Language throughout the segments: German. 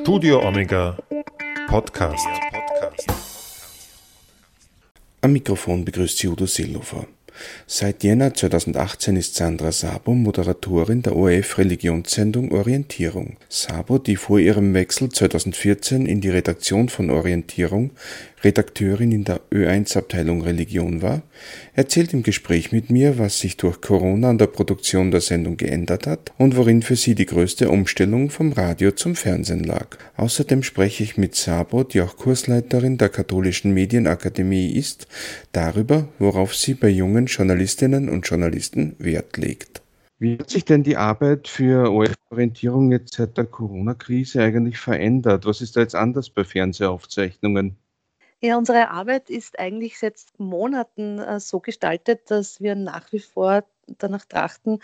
Studio Omega Podcast. Am Mikrofon begrüßt Sie Udo Seelofer. Seit Jänner 2018 ist Sandra Sabo Moderatorin der ORF Religionssendung Orientierung. Sabo, die vor ihrem Wechsel 2014 in die Redaktion von Orientierung Redakteurin in der Ö1-Abteilung Religion war, erzählt im Gespräch mit mir, was sich durch Corona an der Produktion der Sendung geändert hat und worin für sie die größte Umstellung vom Radio zum Fernsehen lag. Außerdem spreche ich mit Sabo, die auch Kursleiterin der Katholischen Medienakademie ist, darüber, worauf sie bei jungen Journalistinnen und Journalisten Wert legt. Wie hat sich denn die Arbeit für ORF-Orientierung jetzt seit der Corona-Krise eigentlich verändert? Was ist da jetzt anders bei Fernsehaufzeichnungen? Ja, unsere Arbeit ist eigentlich seit Monaten äh, so gestaltet, dass wir nach wie vor danach trachten,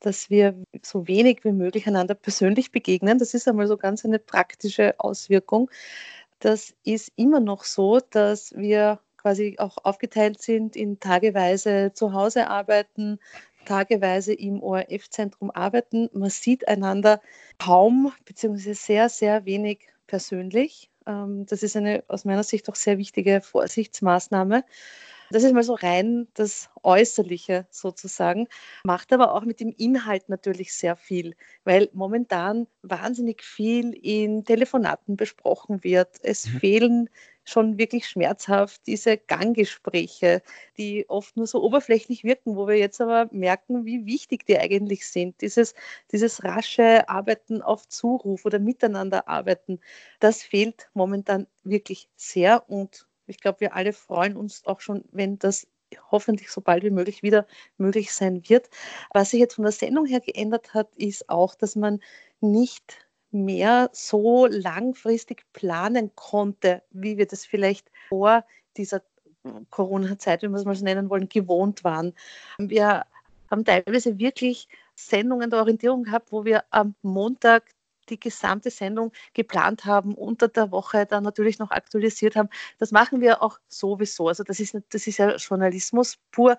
dass wir so wenig wie möglich einander persönlich begegnen. Das ist einmal so ganz eine praktische Auswirkung. Das ist immer noch so, dass wir quasi auch aufgeteilt sind in tageweise zu Hause arbeiten, tageweise im ORF-Zentrum arbeiten. Man sieht einander kaum bzw. sehr, sehr wenig persönlich. Ähm, das ist eine aus meiner Sicht auch sehr wichtige Vorsichtsmaßnahme. Das ist mal so rein das Äußerliche sozusagen, macht aber auch mit dem Inhalt natürlich sehr viel, weil momentan wahnsinnig viel in Telefonaten besprochen wird. Es mhm. fehlen schon wirklich schmerzhaft, diese Ganggespräche, die oft nur so oberflächlich wirken, wo wir jetzt aber merken, wie wichtig die eigentlich sind. Dieses, dieses rasche Arbeiten auf Zuruf oder miteinander arbeiten, das fehlt momentan wirklich sehr und ich glaube, wir alle freuen uns auch schon, wenn das hoffentlich so bald wie möglich wieder möglich sein wird. Was sich jetzt von der Sendung her geändert hat, ist auch, dass man nicht mehr so langfristig planen konnte, wie wir das vielleicht vor dieser Corona-Zeit, wenn wir es mal so nennen wollen, gewohnt waren. Wir haben teilweise wirklich Sendungen der Orientierung gehabt, wo wir am Montag die gesamte Sendung geplant haben, unter der Woche dann natürlich noch aktualisiert haben. Das machen wir auch sowieso. Also das ist, das ist ja Journalismus pur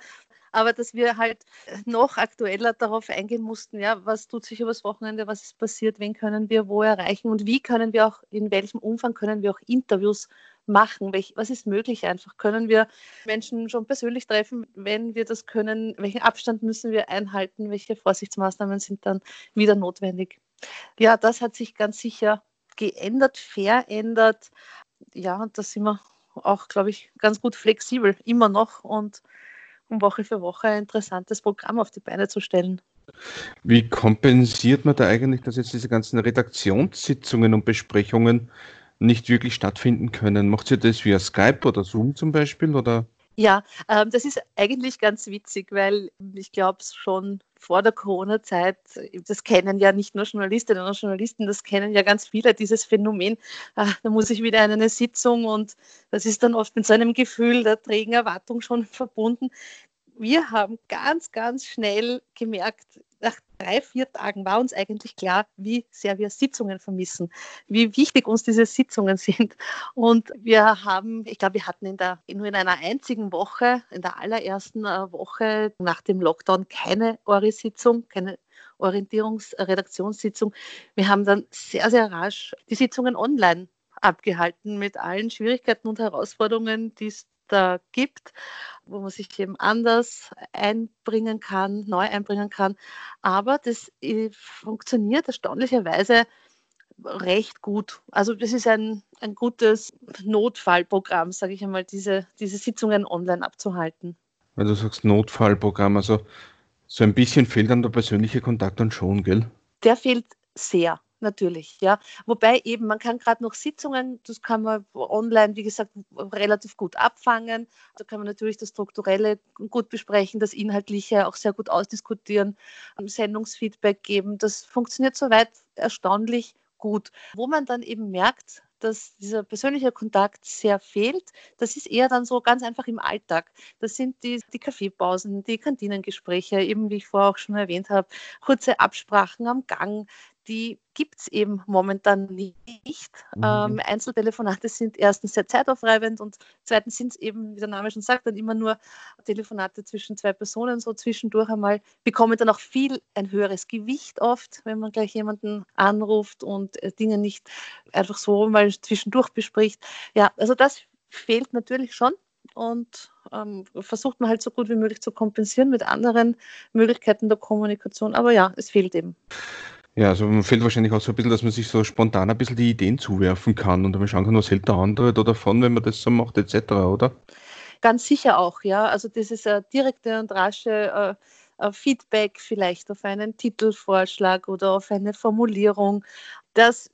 aber dass wir halt noch aktueller darauf eingehen mussten, ja, was tut sich übers Wochenende, was ist passiert, wen können wir wo erreichen und wie können wir auch, in welchem Umfang können wir auch Interviews machen, Welch, was ist möglich einfach, können wir Menschen schon persönlich treffen, wenn wir das können, welchen Abstand müssen wir einhalten, welche Vorsichtsmaßnahmen sind dann wieder notwendig. Ja, das hat sich ganz sicher geändert, verändert. Ja, da sind wir auch, glaube ich, ganz gut flexibel, immer noch. Und um Woche für Woche ein interessantes Programm auf die Beine zu stellen. Wie kompensiert man da eigentlich, dass jetzt diese ganzen Redaktionssitzungen und Besprechungen nicht wirklich stattfinden können? Macht ihr das via Skype oder Zoom zum Beispiel? Oder? Ja, ähm, das ist eigentlich ganz witzig, weil ich glaube schon vor der Corona-Zeit, das kennen ja nicht nur Journalistinnen und Journalisten, das kennen ja ganz viele, dieses Phänomen, ach, da muss ich wieder in eine Sitzung und das ist dann oft mit so einem Gefühl der trägen Erwartung schon verbunden. Wir haben ganz, ganz schnell gemerkt, drei, vier Tagen war uns eigentlich klar, wie sehr wir Sitzungen vermissen, wie wichtig uns diese Sitzungen sind. Und wir haben, ich glaube, wir hatten in der, nur in einer einzigen Woche, in der allerersten äh, Woche nach dem Lockdown keine Ori-Sitzung, keine Orientierungsredaktionssitzung. Wir haben dann sehr, sehr rasch die Sitzungen online abgehalten mit allen Schwierigkeiten und Herausforderungen, die es da gibt, wo man sich eben anders einbringen kann, neu einbringen kann. Aber das äh, funktioniert erstaunlicherweise recht gut. Also das ist ein, ein gutes Notfallprogramm, sage ich einmal, diese, diese Sitzungen online abzuhalten. Weil du sagst Notfallprogramm, also so ein bisschen fehlt dann der persönliche Kontakt dann schon, gell? Der fehlt sehr natürlich, ja. Wobei eben, man kann gerade noch Sitzungen, das kann man online, wie gesagt, relativ gut abfangen. Da kann man natürlich das Strukturelle gut besprechen, das Inhaltliche auch sehr gut ausdiskutieren, Sendungsfeedback geben. Das funktioniert soweit erstaunlich gut. Wo man dann eben merkt, dass dieser persönliche Kontakt sehr fehlt. Das ist eher dann so ganz einfach im Alltag. Das sind die, die Kaffeepausen, die Kantinengespräche, eben wie ich vorher auch schon erwähnt habe, kurze Absprachen am Gang, die gibt es eben momentan nicht. Mhm. Ähm, Einzeltelefonate sind erstens sehr zeitaufreibend und zweitens sind es eben, wie der Name schon sagt, dann immer nur Telefonate zwischen zwei Personen. So zwischendurch einmal bekommen dann auch viel ein höheres Gewicht oft, wenn man gleich jemanden anruft und äh, Dinge nicht einfach so mal zwischendurch bespricht. Ja, also das fehlt natürlich schon und ähm, versucht man halt so gut wie möglich zu kompensieren mit anderen Möglichkeiten der Kommunikation. Aber ja, es fehlt eben. Ja, also man fehlt wahrscheinlich auch so ein bisschen, dass man sich so spontan ein bisschen die Ideen zuwerfen kann und dann schauen kann, was hält der andere da davon, wenn man das so macht, etc., oder? Ganz sicher auch, ja. Also ist ein direkte und rasche äh, Feedback vielleicht auf einen Titelvorschlag oder auf eine Formulierung. Das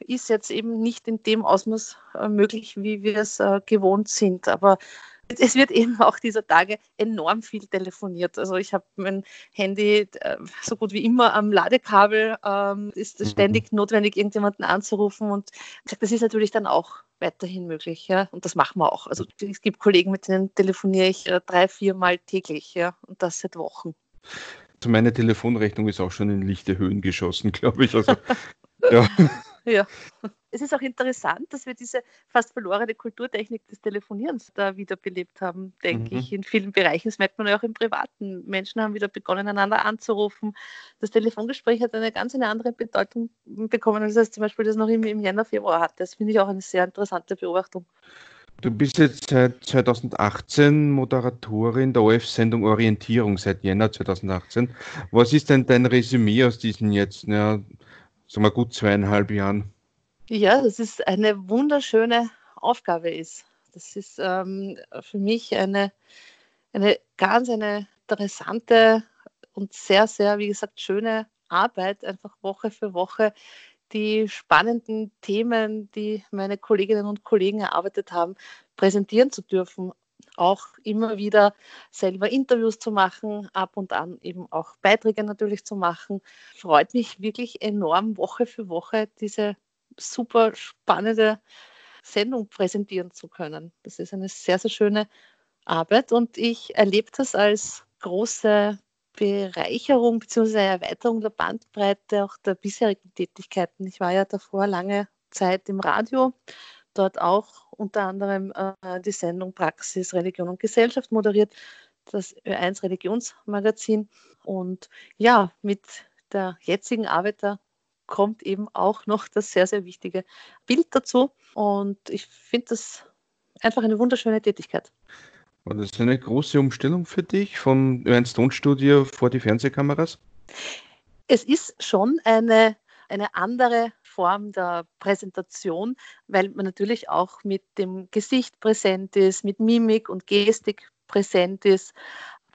ist jetzt eben nicht in dem Ausmaß äh, möglich, wie wir es äh, gewohnt sind. Aber es wird eben auch dieser Tage enorm viel telefoniert. Also ich habe mein Handy äh, so gut wie immer am Ladekabel. Ähm, ist es mhm. ständig notwendig, irgendjemanden anzurufen. Und das ist natürlich dann auch weiterhin möglich. Ja? Und das machen wir auch. Also es gibt Kollegen, mit denen telefoniere ich äh, drei, vier Mal täglich. Ja? Und das seit Wochen. Also meine Telefonrechnung ist auch schon in lichte Höhen geschossen, glaube ich. Also, ja. ja es ist auch interessant, dass wir diese fast verlorene Kulturtechnik des Telefonierens da wiederbelebt haben, denke mhm. ich, in vielen Bereichen. Das merkt man ja auch im Privaten. Menschen haben wieder begonnen, einander anzurufen. Das Telefongespräch hat eine ganz eine andere Bedeutung bekommen, als es zum Beispiel das noch im, im Jänner, Februar hatte. Das finde ich auch eine sehr interessante Beobachtung. Du bist jetzt seit 2018 Moderatorin der OF-Sendung Orientierung seit Jänner 2018. Was ist denn dein Resümee aus diesen jetzt, ja, sagen wir gut zweieinhalb Jahren? Ja, das ist eine wunderschöne Aufgabe ist. Das ist ähm, für mich eine, eine ganz eine interessante und sehr, sehr, wie gesagt, schöne Arbeit, einfach Woche für Woche die spannenden Themen, die meine Kolleginnen und Kollegen erarbeitet haben, präsentieren zu dürfen. Auch immer wieder selber Interviews zu machen, ab und an eben auch Beiträge natürlich zu machen. Freut mich wirklich enorm, Woche für Woche diese super spannende Sendung präsentieren zu können. Das ist eine sehr, sehr schöne Arbeit und ich erlebe das als große Bereicherung bzw. Erweiterung der Bandbreite auch der bisherigen Tätigkeiten. Ich war ja davor lange Zeit im Radio, dort auch unter anderem äh, die Sendung Praxis, Religion und Gesellschaft moderiert, das Ö1 Religionsmagazin. Und ja, mit der jetzigen Arbeit der kommt eben auch noch das sehr, sehr wichtige Bild dazu. Und ich finde das einfach eine wunderschöne Tätigkeit. War das eine große Umstellung für dich vom Ernst Tonstudio vor die Fernsehkameras? Es ist schon eine, eine andere Form der Präsentation, weil man natürlich auch mit dem Gesicht präsent ist, mit Mimik und Gestik präsent ist.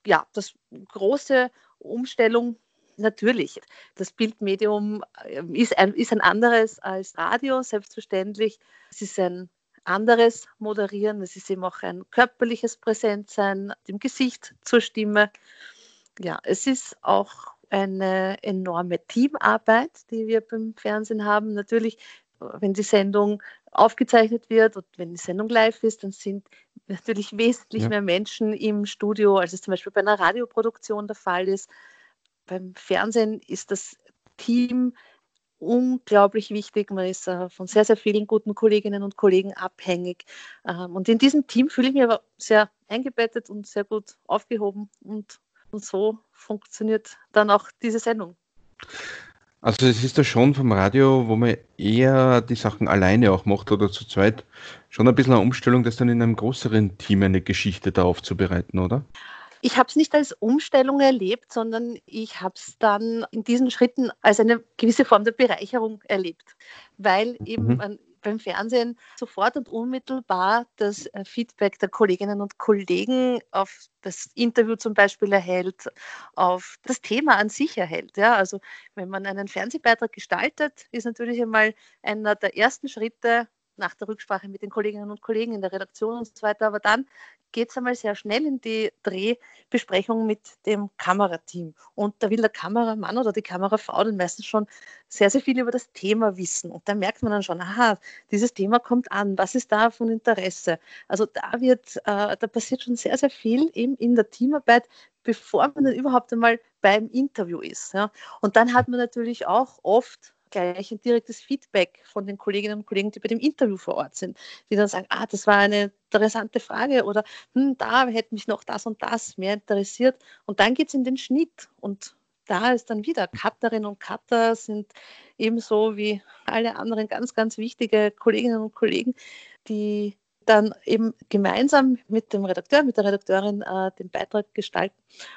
Ja, das große Umstellung Natürlich, das Bildmedium ähm, ist ein, ist ein anderes als Radio, selbstverständlich. Es ist ein anderes Moderieren, es ist eben auch ein körperliches Präsentsein, dem Gesicht zur Stimme. Ja, es ist auch eine enorme Teamarbeit, die wir beim Fernsehen haben. Natürlich, wenn die Sendung aufgezeichnet wird und wenn die Sendung live ist, dann sind natürlich wesentlich ja. mehr Menschen im Studio, als es zum Beispiel bei einer Radioproduktion der Fall ist beim Fernsehen ist das Team unglaublich wichtig. Man ist äh, von sehr, sehr vielen guten Kolleginnen und Kollegen abhängig. Ähm, und in diesem Team fühle ich mich aber sehr eingebettet und sehr gut aufgehoben. Und, und so funktioniert dann auch diese Sendung. Also es ist ja schon vom Radio, wo man eher die Sachen alleine auch macht oder zu zweit, schon ein bisschen eine Umstellung, das dann in einem größeren Team eine Geschichte da aufzubereiten, oder? Ich habe es nicht als Umstellung erlebt, sondern ich habe es dann in diesen Schritten als eine gewisse Form der Bereicherung erlebt, weil eben mhm. man beim Fernsehen sofort und unmittelbar das äh, Feedback der Kolleginnen und Kollegen auf das Interview zum Beispiel erhält, auf das Thema an sich erhält. Ja, also wenn man einen Fernsehbeitrag gestaltet, ist natürlich einmal einer der ersten Schritte nach der Rücksprache mit den Kolleginnen und Kollegen in der Redaktion und so weiter. Aber dann geht es einmal sehr schnell in die Drehbesprechung mit dem Kamerateam. Und da will der Kameramann oder die Kamerafrau dann meistens schon sehr, sehr viel über das Thema wissen. Und da merkt man dann schon, aha, dieses Thema kommt an, was ist da von Interesse? Also da wird, äh, da passiert schon sehr, sehr viel eben in der Teamarbeit, bevor man dann überhaupt einmal beim Interview ist. Ja. Und dann hat man natürlich auch oft gleich ein direktes Feedback von den Kolleginnen und Kollegen, die bei dem Interview vor Ort sind, die dann sagen, ah, das war eine interessante Frage oder hm, da hätte mich noch das und das mehr interessiert. Und dann geht es in den Schnitt und da ist dann wieder Cutterinnen und Cutter sind ebenso wie alle anderen ganz, ganz wichtige Kolleginnen und Kollegen, die dann eben gemeinsam mit dem Redakteur, mit der Redakteurin äh, den Beitrag gestalten.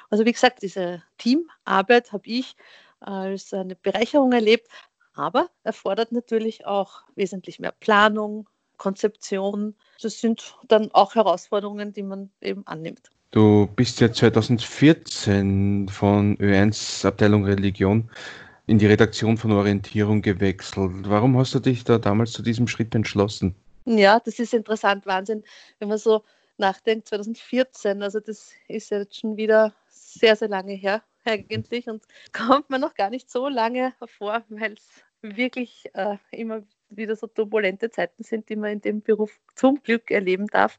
Also wie gesagt, diese Teamarbeit habe ich als eine Bereicherung erlebt, aber erfordert natürlich auch wesentlich mehr Planung, Konzeption. Das sind dann auch Herausforderungen, die man eben annimmt. Du bist ja 2014 von Ö1 Abteilung Religion in die Redaktion von Orientierung gewechselt. Warum hast du dich da damals zu diesem Schritt entschlossen? Ja, das ist interessant, Wahnsinn, wenn man so nachdenkt, 2014, also das ist ja jetzt schon wieder sehr, sehr lange her eigentlich und kommt man noch gar nicht so lange vor, weil es wirklich äh, immer wieder so turbulente Zeiten sind, die man in dem Beruf zum Glück erleben darf.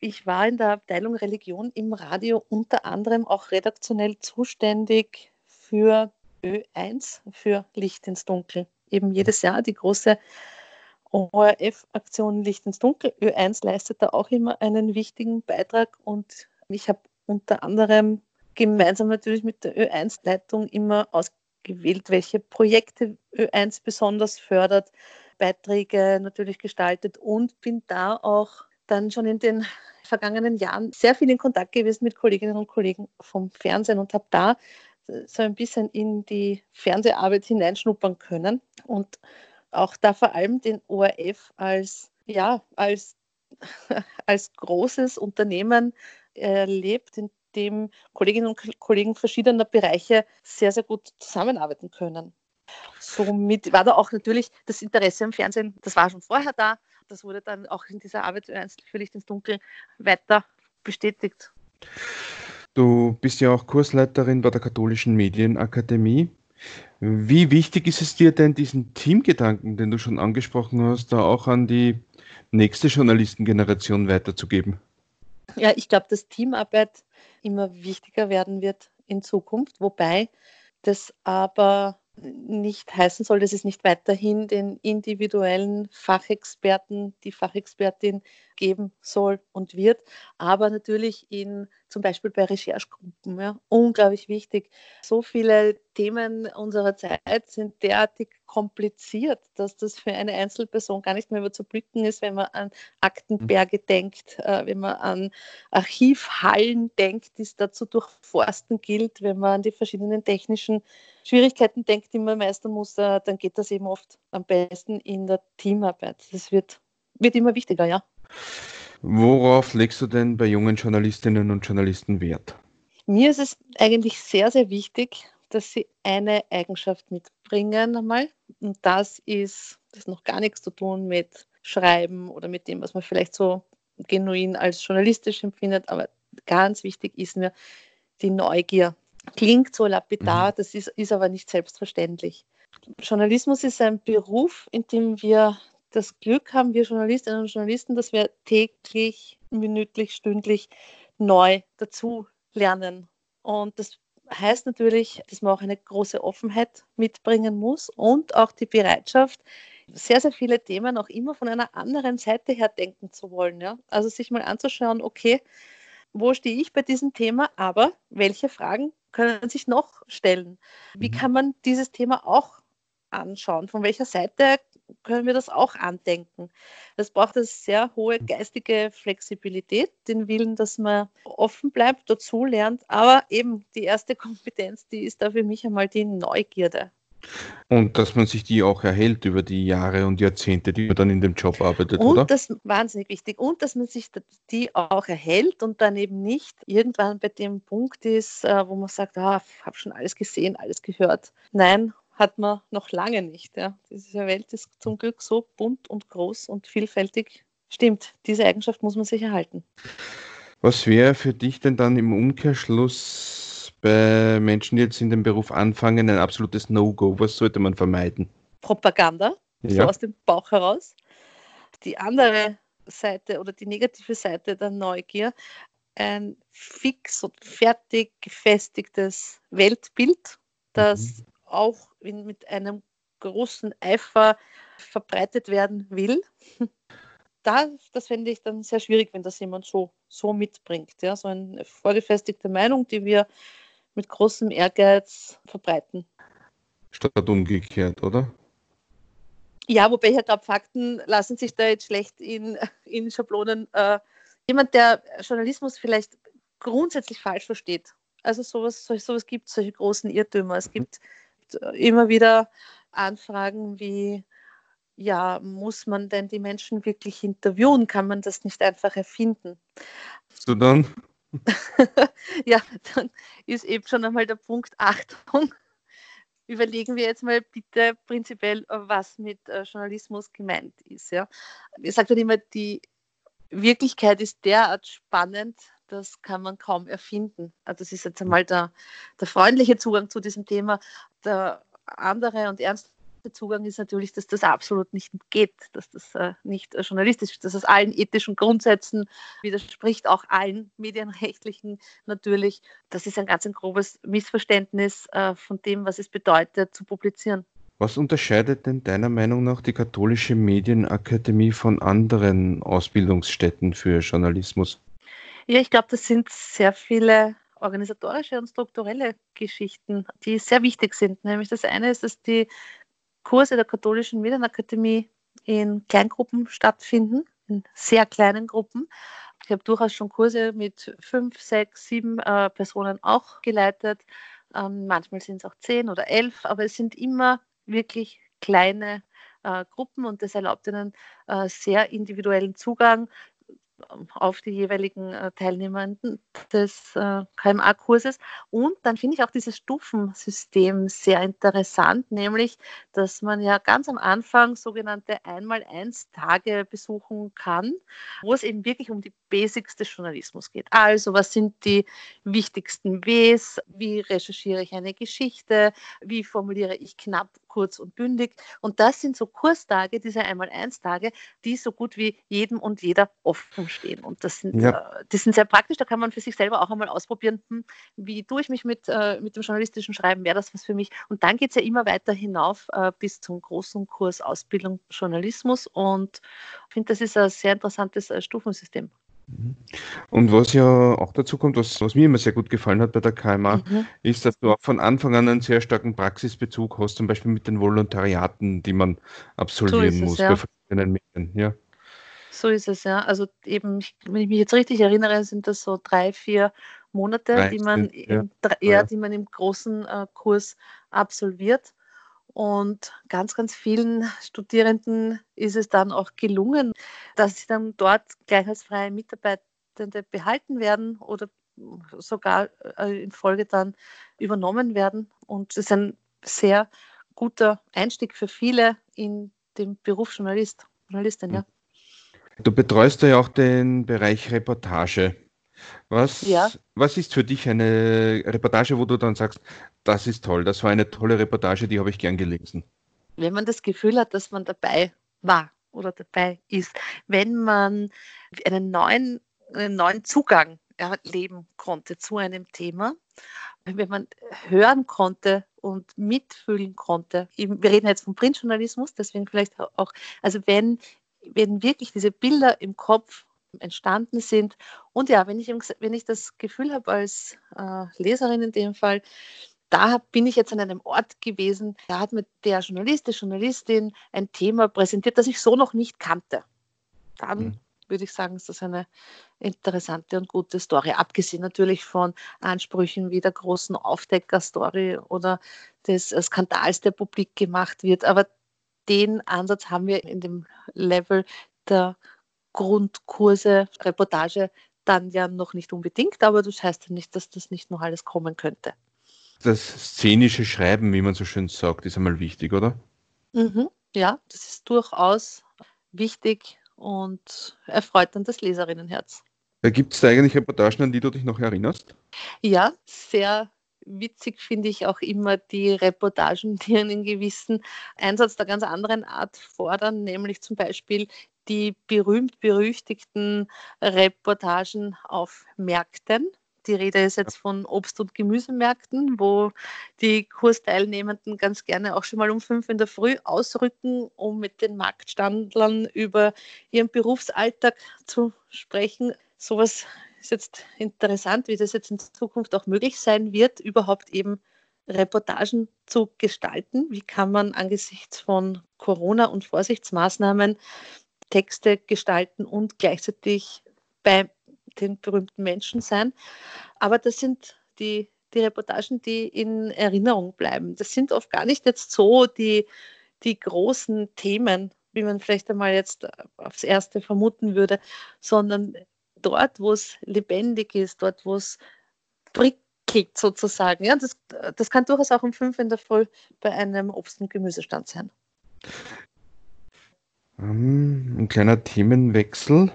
Ich war in der Abteilung Religion im Radio unter anderem auch redaktionell zuständig für Ö1, für Licht ins Dunkel. Eben jedes Jahr die große ORF-Aktion Licht ins Dunkel. Ö1 leistet da auch immer einen wichtigen Beitrag und ich habe unter anderem gemeinsam natürlich mit der Ö1-Leitung immer ausgewählt, welche Projekte Ö1 besonders fördert, Beiträge natürlich gestaltet und bin da auch dann schon in den vergangenen Jahren sehr viel in Kontakt gewesen mit Kolleginnen und Kollegen vom Fernsehen und habe da so ein bisschen in die Fernseharbeit hineinschnuppern können und auch da vor allem den ORF als, ja, als, als großes Unternehmen erlebt, in dem Kolleginnen und Kollegen verschiedener Bereiche sehr, sehr gut zusammenarbeiten können. Somit war da auch natürlich das Interesse am Fernsehen, das war schon vorher da. Das wurde dann auch in dieser Arbeit für Licht ins Dunkel weiter bestätigt. Du bist ja auch Kursleiterin bei der Katholischen Medienakademie. Wie wichtig ist es dir denn, diesen Teamgedanken, den du schon angesprochen hast, da auch an die nächste Journalistengeneration weiterzugeben? Ja, ich glaube, dass Teamarbeit immer wichtiger werden wird in Zukunft, wobei das aber nicht heißen soll, dass es nicht weiterhin den individuellen Fachexperten, die Fachexpertin geben soll und wird, aber natürlich in zum Beispiel bei Recherchegruppen, ja, unglaublich wichtig. So viele Themen unserer Zeit sind derartig kompliziert, dass das für eine Einzelperson gar nicht mehr überzublicken ist, wenn man an Aktenberge mhm. denkt, äh, wenn man an Archivhallen denkt, die es da zu durchforsten gilt, wenn man an die verschiedenen technischen Schwierigkeiten denkt, die man meistern muss, äh, dann geht das eben oft am besten in der Teamarbeit. Das wird, wird immer wichtiger, ja. Worauf legst du denn bei jungen Journalistinnen und Journalisten Wert? Mir ist es eigentlich sehr, sehr wichtig, dass sie eine Eigenschaft mitbringen einmal. Und das ist, das noch gar nichts zu tun mit Schreiben oder mit dem, was man vielleicht so genuin als journalistisch empfindet. Aber ganz wichtig ist mir die Neugier. Klingt so lapidar, mhm. das ist, ist aber nicht selbstverständlich. Journalismus ist ein Beruf, in dem wir das Glück haben, wir Journalistinnen und Journalisten, dass wir täglich, minütlich, stündlich neu dazu lernen. Und das heißt natürlich, dass man auch eine große Offenheit mitbringen muss und auch die Bereitschaft, sehr, sehr viele Themen auch immer von einer anderen Seite her denken zu wollen. Ja? Also sich mal anzuschauen, okay, wo stehe ich bei diesem Thema, aber welche Fragen können sich noch stellen? Wie mhm. kann man dieses Thema auch anschauen? Von welcher Seite können wir das auch andenken? Das braucht eine sehr hohe geistige Flexibilität, den Willen, dass man offen bleibt, dazu lernt. Aber eben die erste Kompetenz, die ist da für mich einmal die Neugierde. Und dass man sich die auch erhält über die Jahre und Jahrzehnte, die man dann in dem Job arbeitet, und oder? Und das ist wahnsinnig wichtig. Und dass man sich die auch erhält und dann eben nicht irgendwann bei dem Punkt ist, äh, wo man sagt, ah, ich habe schon alles gesehen, alles gehört. Nein, hat man noch lange nicht. Ja. Diese Welt ist zum Glück so bunt und groß und vielfältig. Stimmt, diese Eigenschaft muss man sich erhalten. Was wäre für dich denn dann im Umkehrschluss bei Menschen, die jetzt in dem Beruf anfangen, ein absolutes No-Go? Was sollte man vermeiden? Propaganda, ja. so aus dem Bauch heraus. Die andere Seite oder die negative Seite der Neugier, ein fix und fertig gefestigtes Weltbild, das mhm auch in, mit einem großen Eifer verbreitet werden will. Da, das fände ich dann sehr schwierig, wenn das jemand so, so mitbringt. Ja? So eine vorgefestigte Meinung, die wir mit großem Ehrgeiz verbreiten. Statt umgekehrt, oder? Ja, wobei ich glaube, Fakten lassen sich da jetzt schlecht in, in Schablonen. Äh, jemand, der Journalismus vielleicht grundsätzlich falsch versteht. Also sowas, sowas gibt es, solche großen Irrtümer. Es gibt immer wieder Anfragen wie, ja, muss man denn die Menschen wirklich interviewen? Kann man das nicht einfach erfinden? So dann? ja, dann ist eben schon einmal der Punkt Achtung. Überlegen wir jetzt mal bitte prinzipiell, was mit äh, Journalismus gemeint ist. Ja. Ich sage dann immer, die Wirklichkeit ist derart spannend, das kann man kaum erfinden. Also das ist jetzt einmal der, der freundliche Zugang zu diesem Thema. Der andere und ernste Zugang ist natürlich, dass das absolut nicht geht, dass das äh, nicht äh, journalistisch ist, dass es allen ethischen Grundsätzen widerspricht, auch allen medienrechtlichen natürlich. Das ist ein ganz ein grobes Missverständnis äh, von dem, was es bedeutet, zu publizieren. Was unterscheidet denn deiner Meinung nach die Katholische Medienakademie von anderen Ausbildungsstätten für Journalismus? Ja, ich glaube, das sind sehr viele organisatorische und strukturelle Geschichten, die sehr wichtig sind. Nämlich das eine ist, dass die Kurse der Katholischen Medienakademie in Kleingruppen stattfinden, in sehr kleinen Gruppen. Ich habe durchaus schon Kurse mit fünf, sechs, sieben äh, Personen auch geleitet. Ähm, manchmal sind es auch zehn oder elf, aber es sind immer wirklich kleine äh, Gruppen und das erlaubt ihnen äh, sehr individuellen Zugang auf die jeweiligen äh, Teilnehmenden des äh, KMA-Kurses. Und dann finde ich auch dieses Stufensystem sehr interessant, nämlich, dass man ja ganz am Anfang sogenannte Einmal-Eins-Tage besuchen kann, wo es eben wirklich um die Basics des Journalismus geht. Also, was sind die wichtigsten Ws? Wie recherchiere ich eine Geschichte? Wie formuliere ich knapp, kurz und bündig? Und das sind so Kurstage, diese Einmal-Eins-Tage, die so gut wie jedem und jeder offen stehen. Und das sind, ja. äh, das sind sehr praktisch. Da kann man für sich selber auch einmal ausprobieren, hm, wie tue ich mich mit, äh, mit dem journalistischen Schreiben? Wäre das was für mich? Und dann geht es ja immer weiter hinauf äh, bis zum großen Kurs Ausbildung Journalismus. Und ich finde, das ist ein sehr interessantes äh, Stufensystem. Und was ja auch dazu kommt, was, was mir immer sehr gut gefallen hat bei der KMA, mhm. ist, dass du auch von Anfang an einen sehr starken Praxisbezug hast, zum Beispiel mit den Volontariaten, die man absolvieren so muss es, ja. bei verschiedenen Medien. Ja. So ist es, ja. Also eben, wenn ich mich jetzt richtig erinnere, sind das so drei, vier Monate, 13, die man, ja. Im, ja, die man im großen äh, Kurs absolviert. Und ganz, ganz vielen Studierenden ist es dann auch gelungen, dass sie dann dort gleich als freie Mitarbeitende behalten werden oder sogar äh, in Folge dann übernommen werden. Und es ist ein sehr guter Einstieg für viele in den Beruf Journalist, Journalistin. Ja. Du betreust ja auch den Bereich Reportage. Was, ja. was ist für dich eine Reportage, wo du dann sagst, das ist toll, das war eine tolle Reportage, die habe ich gern gelesen? Wenn man das Gefühl hat, dass man dabei war oder dabei ist, wenn man einen neuen, einen neuen Zugang erleben konnte zu einem Thema, wenn man hören konnte und mitfühlen konnte. Wir reden jetzt vom Printjournalismus, deswegen vielleicht auch, also wenn, wenn wirklich diese Bilder im Kopf entstanden sind. Und ja, wenn ich, wenn ich das Gefühl habe als äh, Leserin in dem Fall, da bin ich jetzt an einem Ort gewesen, da hat mir der Journalist, die Journalistin ein Thema präsentiert, das ich so noch nicht kannte. Dann mhm. würde ich sagen, ist das eine interessante und gute Story. Abgesehen natürlich von Ansprüchen wie der großen Aufdecker-Story oder des Skandals, der publik gemacht wird. Aber den Ansatz haben wir in dem Level der Grundkurse, Reportage dann ja noch nicht unbedingt, aber das heißt ja nicht, dass das nicht noch alles kommen könnte. Das szenische Schreiben, wie man so schön sagt, ist einmal wichtig, oder? Mhm, ja, das ist durchaus wichtig und erfreut dann das Leserinnenherz. Gibt es da eigentlich Reportagen, an die du dich noch erinnerst? Ja, sehr witzig finde ich auch immer die Reportagen, die einen gewissen Einsatz der ganz anderen Art fordern, nämlich zum Beispiel die berühmt-berüchtigten Reportagen auf Märkten, Die Rede ist jetzt von Obst- und Gemüsemärkten, wo die Kursteilnehmenden ganz gerne auch schon mal um fünf in der Früh ausrücken, um mit den Marktstandlern über ihren Berufsalltag zu sprechen. Sowas ist jetzt interessant, wie das jetzt in Zukunft auch möglich sein wird, überhaupt eben Reportagen zu gestalten. Wie kann man angesichts von Corona und Vorsichtsmaßnahmen Texte gestalten und gleichzeitig bei den berühmten Menschen sein. Aber das sind die, die Reportagen, die in Erinnerung bleiben. Das sind oft gar nicht jetzt so die, die großen Themen, wie man vielleicht einmal jetzt aufs Erste vermuten würde, sondern dort, wo es lebendig ist, dort, wo es prickelt sozusagen. Ja, das, das kann durchaus auch um fünf in der Früh bei einem Obst- und Gemüsestand sein. Ähm, ein kleiner Themenwechsel.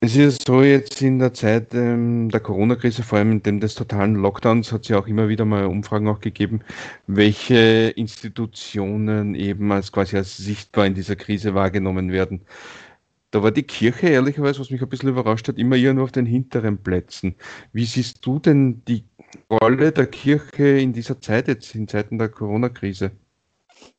Es ist so jetzt in der Zeit ähm, der Corona-Krise, vor allem in dem des totalen Lockdowns, hat es ja auch immer wieder mal Umfragen auch gegeben, welche Institutionen eben als quasi als sichtbar in dieser Krise wahrgenommen werden. Da war die Kirche ehrlicherweise, was mich ein bisschen überrascht hat, immer nur auf den hinteren Plätzen. Wie siehst du denn die Rolle der Kirche in dieser Zeit jetzt, in Zeiten der Corona-Krise?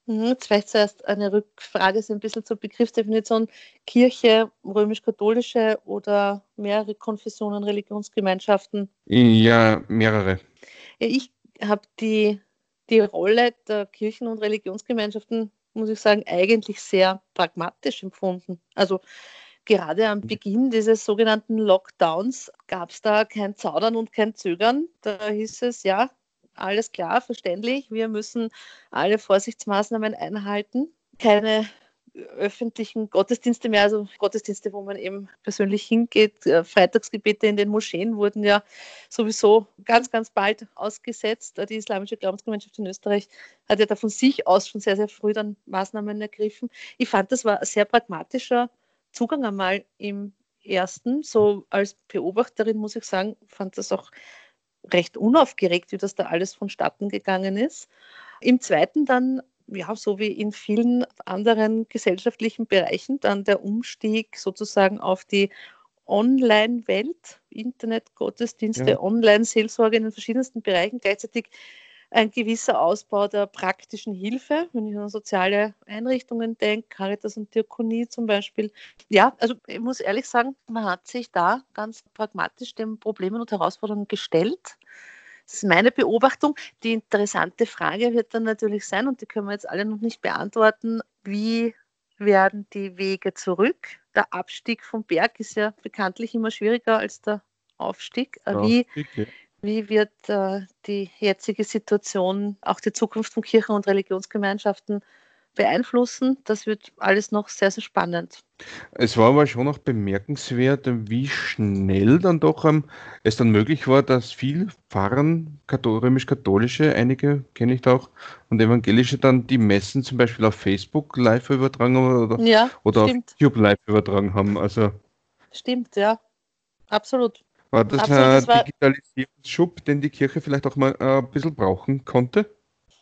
Mhm, jetzt vielleicht zuerst eine Rückfrage, so ein bisschen zur Begriffsdefinition. Kirche, römisch-katholische oder mehrere Konfessionen, Religionsgemeinschaften? Ja, mehrere. Ich habe die, die Rolle der Kirchen- und Religionsgemeinschaften, muss ich sagen, eigentlich sehr pragmatisch empfunden. Also gerade am Beginn dieses sogenannten Lockdowns gab es da kein Zaudern und kein Zögern. Da hieß es, ja, alles klar, verständlich. Wir müssen alle Vorsichtsmaßnahmen einhalten. Keine öffentlichen Gottesdienste mehr, also Gottesdienste, wo man eben persönlich hingeht. Äh, Freitagsgebete in den Moscheen wurden ja sowieso ganz, ganz bald ausgesetzt. Die Islamische Glaubensgemeinschaft in Österreich hat ja da von sich aus schon sehr, sehr früh dann Maßnahmen ergriffen. Ich fand, das war ein sehr pragmatischer Zugang einmal im ersten. So als Beobachterin muss ich sagen, fand das auch recht unaufgeregt, wie das da alles vonstatten gegangen ist. Im zweiten dann, ja, so wie in vielen anderen gesellschaftlichen Bereichen, dann der Umstieg sozusagen auf die Online-Welt, Internet-Gottesdienste, ja. Online-Seelsorge in den verschiedensten Bereichen, gleichzeitig ein gewisser Ausbau der praktischen Hilfe, wenn ich an soziale Einrichtungen denke, Caritas und Diakonie zum Beispiel. Ja, also ich muss ehrlich sagen, man hat sich da ganz pragmatisch den Problemen und Herausforderungen gestellt. Das ist meine Beobachtung. Die interessante Frage wird dann natürlich sein, und die können wir jetzt alle noch nicht beantworten, wie werden die Wege zurück? Der Abstieg vom Berg ist ja bekanntlich immer schwieriger als der Aufstieg. Wie, Aufstieg, wie wird äh, die jetzige Situation auch die Zukunft von Kirchen und Religionsgemeinschaften beeinflussen? Das wird alles noch sehr, sehr spannend. Es war aber schon auch bemerkenswert, wie schnell dann doch ähm, es dann möglich war, dass viele Pfarren, römisch-katholische, einige kenne ich da auch, und evangelische dann die Messen zum Beispiel auf Facebook live übertragen oder, ja, oder auf YouTube live übertragen haben. Also stimmt, ja, absolut. War das Absolut, ein Digitalisierungsschub, den die Kirche vielleicht auch mal äh, ein bisschen brauchen konnte?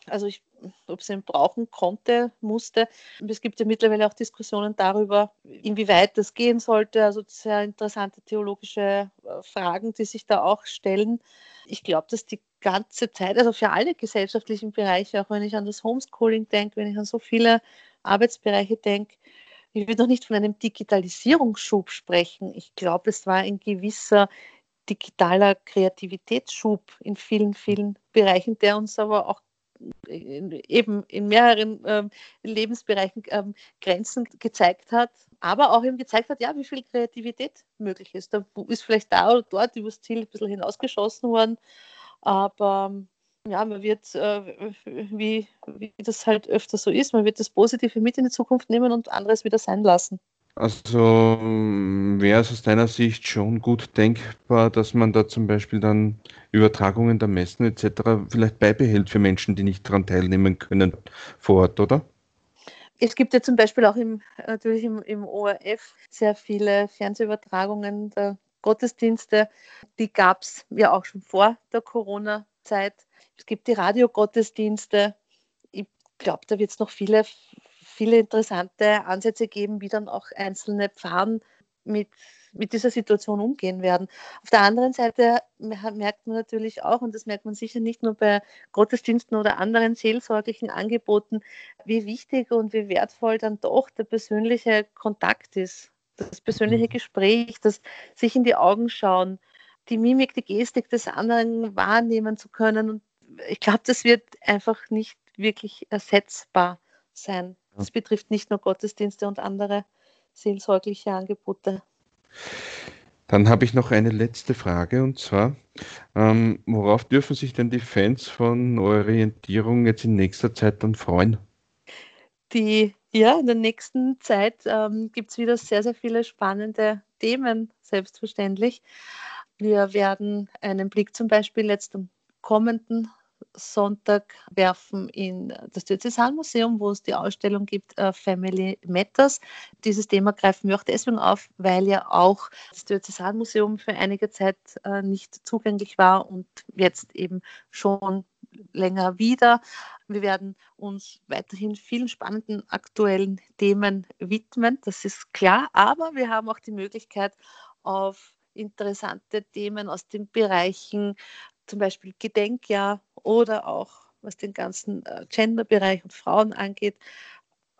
Also ich, ob sie ihn brauchen konnte, musste. Es gibt ja mittlerweile auch Diskussionen darüber, inwieweit das gehen sollte. Also sehr interessante theologische äh, Fragen, die sich da auch stellen. Ich glaube, dass die ganze Zeit, also für alle gesellschaftlichen Bereiche, auch wenn ich an das Homeschooling denke, wenn ich an so viele Arbeitsbereiche denke, ich würde noch nicht von einem Digitalisierungsschub sprechen. Ich glaube, es war ein gewisser digitaler Kreativitätsschub in vielen, vielen Bereichen, der uns aber auch eben in mehreren ähm, Lebensbereichen ähm, Grenzen gezeigt hat, aber auch eben gezeigt hat, ja, wie viel Kreativität möglich ist. Da ist vielleicht da oder dort übers Ziel ein bisschen hinausgeschossen worden, aber ja, man wird, äh, wie, wie das halt öfter so ist, man wird das Positive mit in die Zukunft nehmen und anderes wieder sein lassen. Also wäre es aus deiner Sicht schon gut denkbar, dass man da zum Beispiel dann Übertragungen der Messen etc. vielleicht beibehält für Menschen, die nicht daran teilnehmen können vor Ort, oder? Es gibt ja zum Beispiel auch im, natürlich im, im ORF sehr viele Fernsehübertragungen der Gottesdienste. Die gab es ja auch schon vor der Corona-Zeit. Es gibt die Radiogottesdienste. Ich glaube, da wird es noch viele viele interessante Ansätze geben, wie dann auch einzelne Pfarren mit mit dieser Situation umgehen werden. Auf der anderen Seite merkt man natürlich auch, und das merkt man sicher nicht nur bei Gottesdiensten oder anderen seelsorglichen Angeboten, wie wichtig und wie wertvoll dann doch der persönliche Kontakt ist. Das persönliche mhm. Gespräch, das sich in die Augen schauen, die Mimik, die Gestik des anderen wahrnehmen zu können. Und ich glaube, das wird einfach nicht wirklich ersetzbar sein. Das betrifft nicht nur Gottesdienste und andere seelsorgliche Angebote. Dann habe ich noch eine letzte Frage und zwar, ähm, worauf dürfen sich denn die Fans von Orientierung jetzt in nächster Zeit dann freuen? Die, ja, in der nächsten Zeit ähm, gibt es wieder sehr, sehr viele spannende Themen, selbstverständlich. Wir werden einen Blick zum Beispiel jetzt am kommenden Sonntag werfen in das Diözesanmuseum, wo es die Ausstellung gibt, uh, Family Matters. Dieses Thema greifen wir auch deswegen auf, weil ja auch das Diözesanmuseum für einige Zeit uh, nicht zugänglich war und jetzt eben schon länger wieder. Wir werden uns weiterhin vielen spannenden aktuellen Themen widmen, das ist klar, aber wir haben auch die Möglichkeit, auf interessante Themen aus den Bereichen zum Beispiel Gedenkjahr oder auch was den ganzen äh, Gender-Bereich und Frauen angeht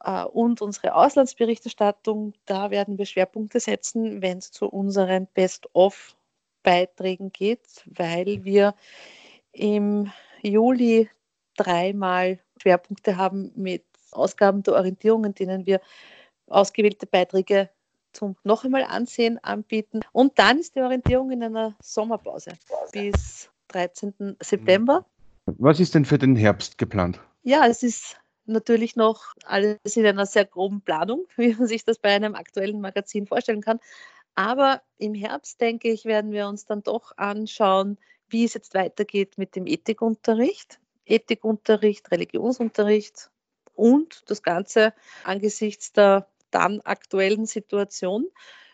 äh, und unsere Auslandsberichterstattung. Da werden wir Schwerpunkte setzen, wenn es zu unseren Best-of-Beiträgen geht, weil wir im Juli dreimal Schwerpunkte haben mit Ausgaben der Orientierung, in denen wir ausgewählte Beiträge zum noch einmal ansehen anbieten. Und dann ist die Orientierung in einer Sommerpause bis 13. September. Was ist denn für den Herbst geplant? Ja, es ist natürlich noch alles in einer sehr groben Planung, wie man sich das bei einem aktuellen Magazin vorstellen kann. Aber im Herbst, denke ich, werden wir uns dann doch anschauen, wie es jetzt weitergeht mit dem Ethikunterricht. Ethikunterricht, Religionsunterricht und das Ganze angesichts der dann aktuellen Situation.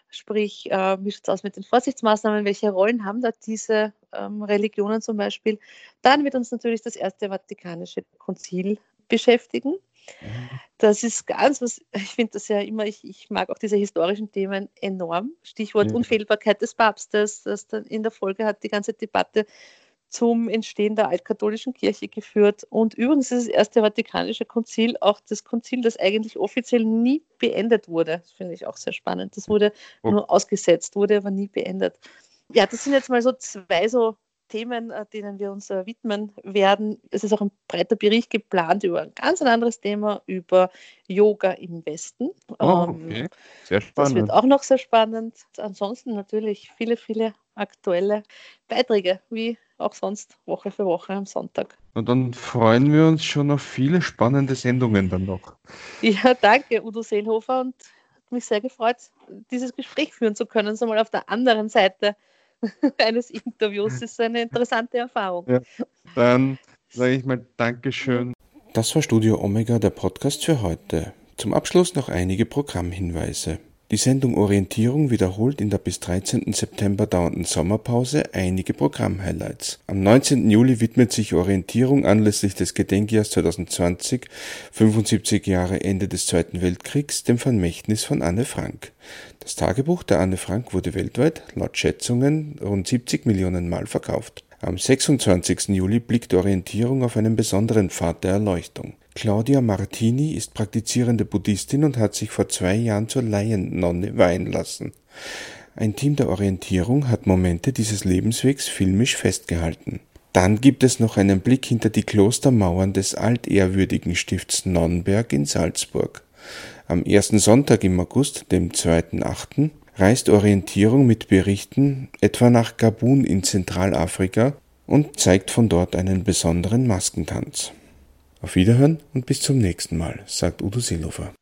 Sprich, äh, wie schaut es aus mit den Vorsichtsmaßnahmen? Welche Rollen haben da diese ähm, Religionen zum Beispiel? Dann wird uns natürlich das Erste Vatikanische Konzil beschäftigen. Mhm. Das ist ganz was, ich finde das ja immer, ich, ich mag auch diese historischen Themen enorm. Stichwort ja. Unfehlbarkeit des Papstes, das dann in der Folge hat die ganze Debatte zum Entstehen der altkatholischen Kirche geführt. Und übrigens ist das Erste Vatikanische Konzil auch das Konzil, das eigentlich offiziell nie beendet wurde. Das finde ich auch sehr spannend. Das wurde oh. nur ausgesetzt, wurde aber nie beendet. Ja, das sind jetzt mal so zwei so Themen, äh, denen wir uns äh, widmen werden. Es ist auch ein breiter Bericht geplant über ein ganz anderes Thema, über Yoga im Westen. Oh, ähm, okay. Sehr spannend. Das wird auch noch sehr spannend. Ansonsten natürlich viele, viele aktuelle Beiträge, wie auch sonst Woche für Woche am Sonntag. Und dann freuen wir uns schon auf viele spannende Sendungen dann noch. Ja, danke, Udo Seelhofer, und hat mich sehr gefreut, dieses Gespräch führen zu können, so mal auf der anderen Seite eines Interviews. Das ist eine interessante Erfahrung. Ja, dann sage ich mal Dankeschön. Das war Studio Omega, der Podcast für heute. Zum Abschluss noch einige Programmhinweise. Die Sendung Orientierung wiederholt in der bis 13. September dauernden Sommerpause einige Programmhighlights. Am 19. Juli widmet sich Orientierung anlässlich des Gedenkjahrs 2020, 75 Jahre Ende des Zweiten Weltkriegs, dem Vermächtnis von Anne Frank. Das Tagebuch der Anne Frank wurde weltweit, laut Schätzungen, rund 70 Millionen Mal verkauft. Am 26. Juli blickt Orientierung auf einen besonderen Pfad der Erleuchtung. Claudia Martini ist praktizierende Buddhistin und hat sich vor zwei Jahren zur Laiennonne weihen lassen. Ein Team der Orientierung hat Momente dieses Lebenswegs filmisch festgehalten. Dann gibt es noch einen Blick hinter die Klostermauern des altehrwürdigen Stifts Nonnberg in Salzburg. Am ersten Sonntag im August, dem 2.8., reist Orientierung mit Berichten etwa nach Gabun in Zentralafrika und zeigt von dort einen besonderen Maskentanz. Auf Wiederhören und bis zum nächsten Mal, sagt Udo Seelofer.